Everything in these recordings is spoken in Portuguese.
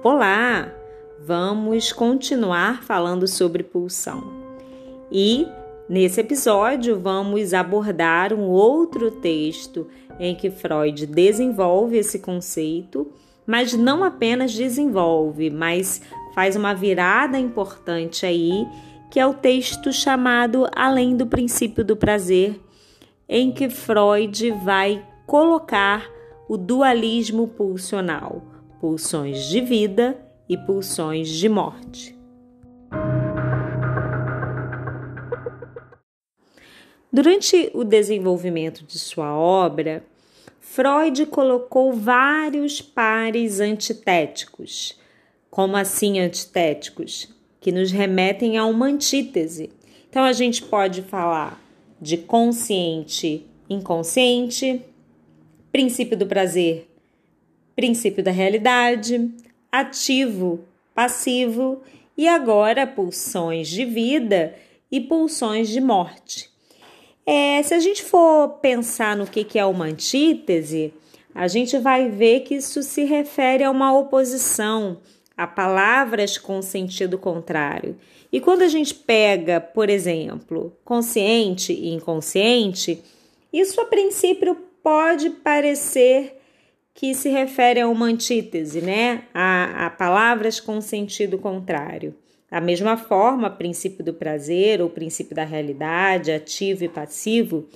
Olá! Vamos continuar falando sobre pulsão. E nesse episódio vamos abordar um outro texto em que Freud desenvolve esse conceito, mas não apenas desenvolve, mas faz uma virada importante aí, que é o texto chamado Além do princípio do prazer, em que Freud vai colocar o dualismo pulsional, pulsões de vida e pulsões de morte. Durante o desenvolvimento de sua obra, Freud colocou vários pares antitéticos. Como assim antitéticos? Que nos remetem a uma antítese. Então a gente pode falar de consciente, inconsciente, princípio do prazer, princípio da realidade, ativo, passivo e agora pulsões de vida e pulsões de morte. É, se a gente for pensar no que, que é uma antítese, a gente vai ver que isso se refere a uma oposição a palavras com sentido contrário. E quando a gente pega, por exemplo, consciente e inconsciente, isso a princípio pode parecer que se refere a uma antítese, né? A, a palavras com sentido contrário. Da mesma forma, princípio do prazer ou princípio da realidade, ativo e passivo.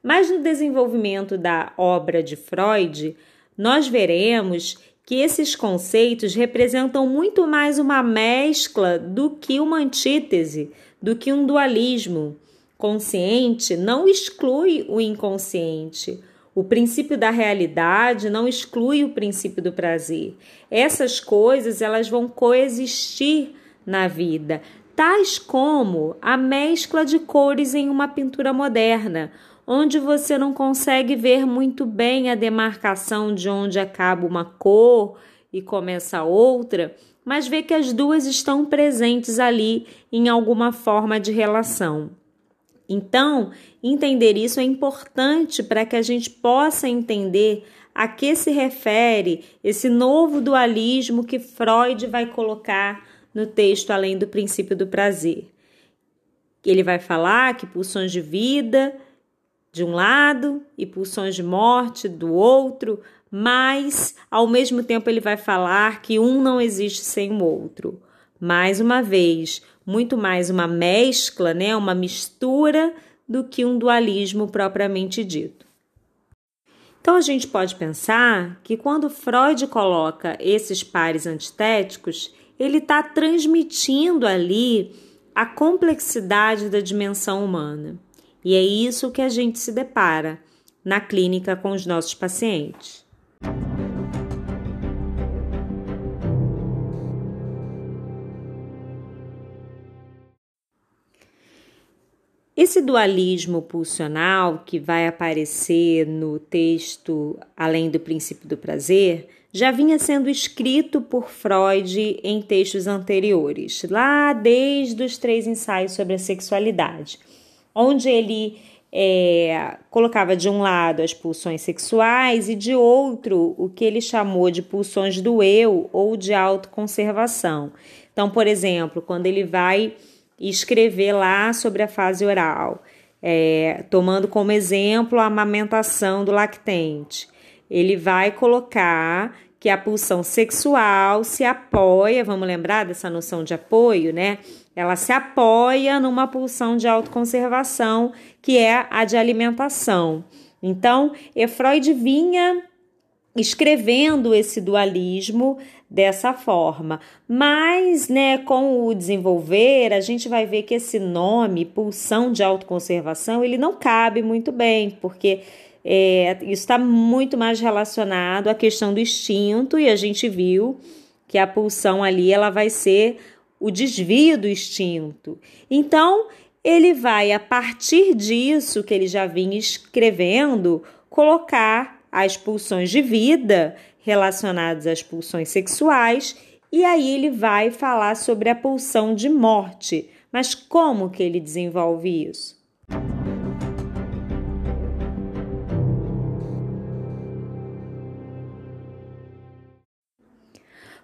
Mas no desenvolvimento da obra de Freud, nós veremos que esses conceitos representam muito mais uma mescla do que uma antítese, do que um dualismo. Consciente não exclui o inconsciente. O princípio da realidade não exclui o princípio do prazer. Essas coisas elas vão coexistir na vida, tais como a mescla de cores em uma pintura moderna, onde você não consegue ver muito bem a demarcação de onde acaba uma cor e começa outra, mas vê que as duas estão presentes ali em alguma forma de relação. Então, entender isso é importante para que a gente possa entender a que se refere esse novo dualismo que Freud vai colocar no texto além do princípio do prazer. Ele vai falar que pulsões de vida de um lado e pulsões de morte do outro, mas ao mesmo tempo ele vai falar que um não existe sem o outro. Mais uma vez, muito mais uma mescla, né, uma mistura do que um dualismo propriamente dito. Então a gente pode pensar que quando Freud coloca esses pares antitéticos, ele está transmitindo ali a complexidade da dimensão humana. E é isso que a gente se depara na clínica com os nossos pacientes. Esse dualismo pulsional que vai aparecer no texto Além do Princípio do Prazer já vinha sendo escrito por Freud em textos anteriores, lá desde os três ensaios sobre a sexualidade, onde ele é, colocava de um lado as pulsões sexuais e de outro o que ele chamou de pulsões do eu ou de autoconservação. Então, por exemplo, quando ele vai e escrever lá sobre a fase oral, é, tomando como exemplo a amamentação do lactente. Ele vai colocar que a pulsão sexual se apoia, vamos lembrar dessa noção de apoio, né? Ela se apoia numa pulsão de autoconservação, que é a de alimentação. Então, Freud vinha escrevendo esse dualismo dessa forma. Mas, né, com o desenvolver, a gente vai ver que esse nome, pulsão de autoconservação, ele não cabe muito bem, porque é, isso está muito mais relacionado à questão do instinto, e a gente viu que a pulsão ali ela vai ser o desvio do instinto. Então, ele vai, a partir disso que ele já vinha escrevendo, colocar as pulsões de vida relacionados às pulsões sexuais, e aí ele vai falar sobre a pulsão de morte. Mas como que ele desenvolve isso?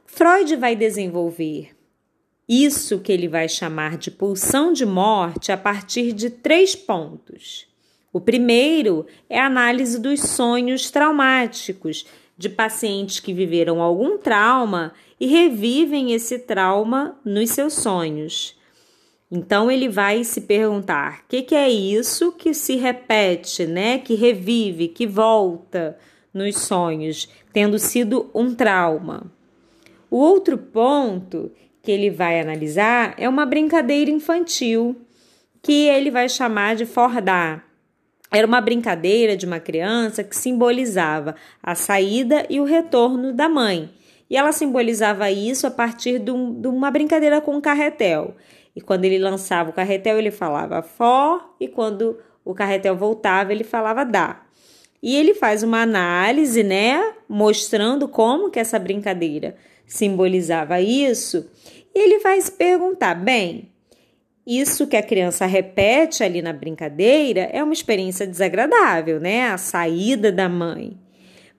Freud vai desenvolver isso que ele vai chamar de pulsão de morte a partir de três pontos. O primeiro é a análise dos sonhos traumáticos de pacientes que viveram algum trauma e revivem esse trauma nos seus sonhos. Então ele vai se perguntar: o que, que, é isso que se repete, né? Que revive, que volta nos sonhos, tendo sido um trauma. O outro ponto que ele vai analisar é uma brincadeira infantil que ele vai chamar de fordar. Era uma brincadeira de uma criança que simbolizava a saída e o retorno da mãe. E ela simbolizava isso a partir de, um, de uma brincadeira com o carretel. E quando ele lançava o carretel, ele falava for, e quando o carretel voltava, ele falava dá. E ele faz uma análise, né, mostrando como que essa brincadeira simbolizava isso. E ele vai se perguntar, bem, isso que a criança repete ali na brincadeira é uma experiência desagradável, né? A saída da mãe.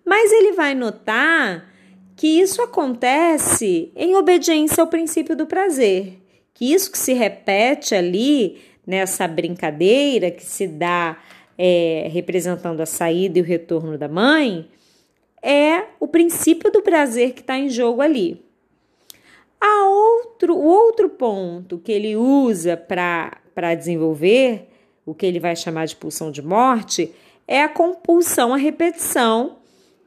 Mas ele vai notar que isso acontece em obediência ao princípio do prazer, que isso que se repete ali nessa brincadeira que se dá é, representando a saída e o retorno da mãe é o princípio do prazer que está em jogo ali. A outro, o outro ponto que ele usa para desenvolver o que ele vai chamar de pulsão de morte é a compulsão à repetição,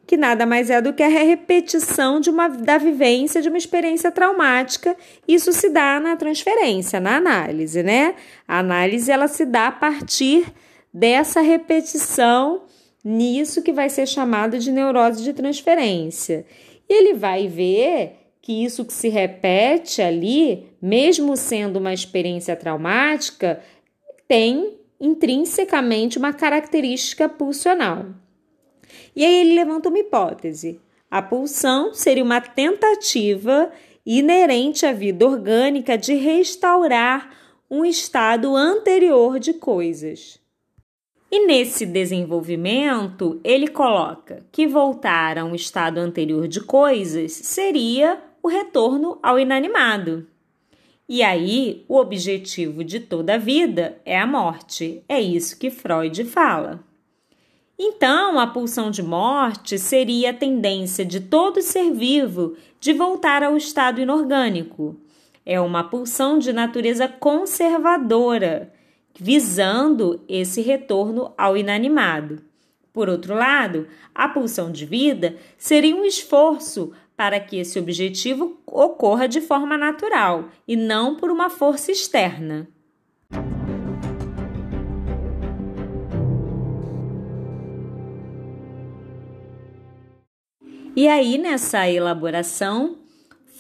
que nada mais é do que a repetição de uma, da vivência de uma experiência traumática. Isso se dá na transferência, na análise, né? A análise ela se dá a partir dessa repetição nisso que vai ser chamado de neurose de transferência. E ele vai ver que isso que se repete ali, mesmo sendo uma experiência traumática, tem intrinsecamente uma característica pulsional. E aí ele levanta uma hipótese. A pulsão seria uma tentativa inerente à vida orgânica de restaurar um estado anterior de coisas. E nesse desenvolvimento, ele coloca que voltar a um estado anterior de coisas seria o retorno ao inanimado. E aí, o objetivo de toda a vida é a morte. É isso que Freud fala. Então, a pulsão de morte seria a tendência de todo ser vivo de voltar ao estado inorgânico. É uma pulsão de natureza conservadora, visando esse retorno ao inanimado. Por outro lado, a pulsão de vida seria um esforço para que esse objetivo ocorra de forma natural e não por uma força externa. E aí, nessa elaboração,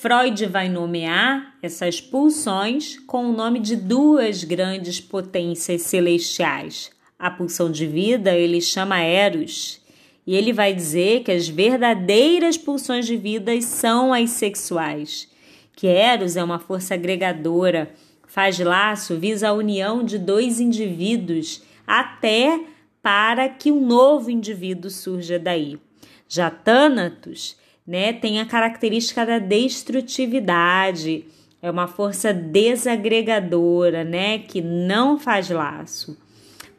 Freud vai nomear essas pulsões com o nome de duas grandes potências celestiais. A pulsão de vida ele chama Eros e ele vai dizer que as verdadeiras pulsões de vida são as sexuais. Que Eros é uma força agregadora, faz laço, visa a união de dois indivíduos até para que um novo indivíduo surja daí. Já Thanatos, né, tem a característica da destrutividade, é uma força desagregadora, né, que não faz laço.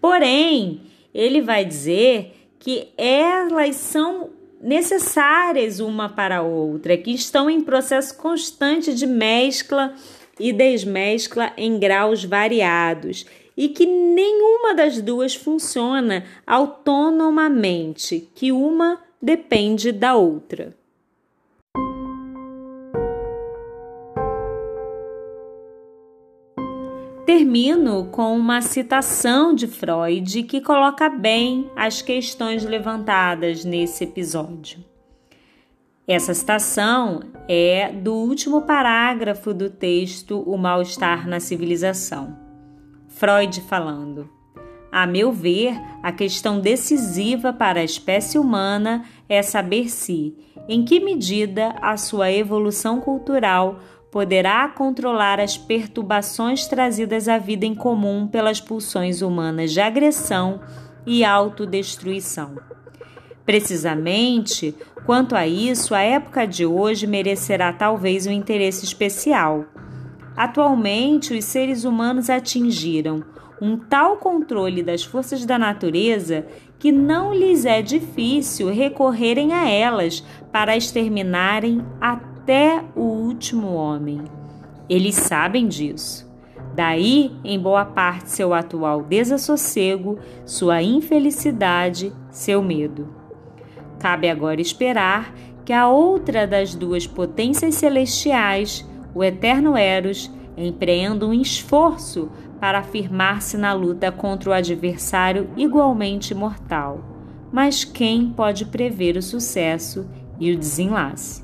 Porém, ele vai dizer que elas são necessárias uma para a outra, que estão em processo constante de mescla e desmescla em graus variados e que nenhuma das duas funciona autonomamente, que uma depende da outra. Termino com uma citação de Freud que coloca bem as questões levantadas nesse episódio. Essa citação é do último parágrafo do texto O Mal-Estar na Civilização. Freud falando. A meu ver, a questão decisiva para a espécie humana é saber se, em que medida a sua evolução cultural poderá controlar as perturbações trazidas à vida em comum pelas pulsões humanas de agressão e autodestruição. Precisamente, quanto a isso, a época de hoje merecerá talvez um interesse especial. Atualmente, os seres humanos atingiram um tal controle das forças da natureza que não lhes é difícil recorrerem a elas para exterminarem até o último homem. Eles sabem disso. Daí, em boa parte, seu atual desassossego, sua infelicidade, seu medo. Cabe agora esperar que a outra das duas potências celestiais, o eterno Eros, empreenda um esforço para afirmar-se na luta contra o adversário igualmente mortal. Mas quem pode prever o sucesso e o desenlace?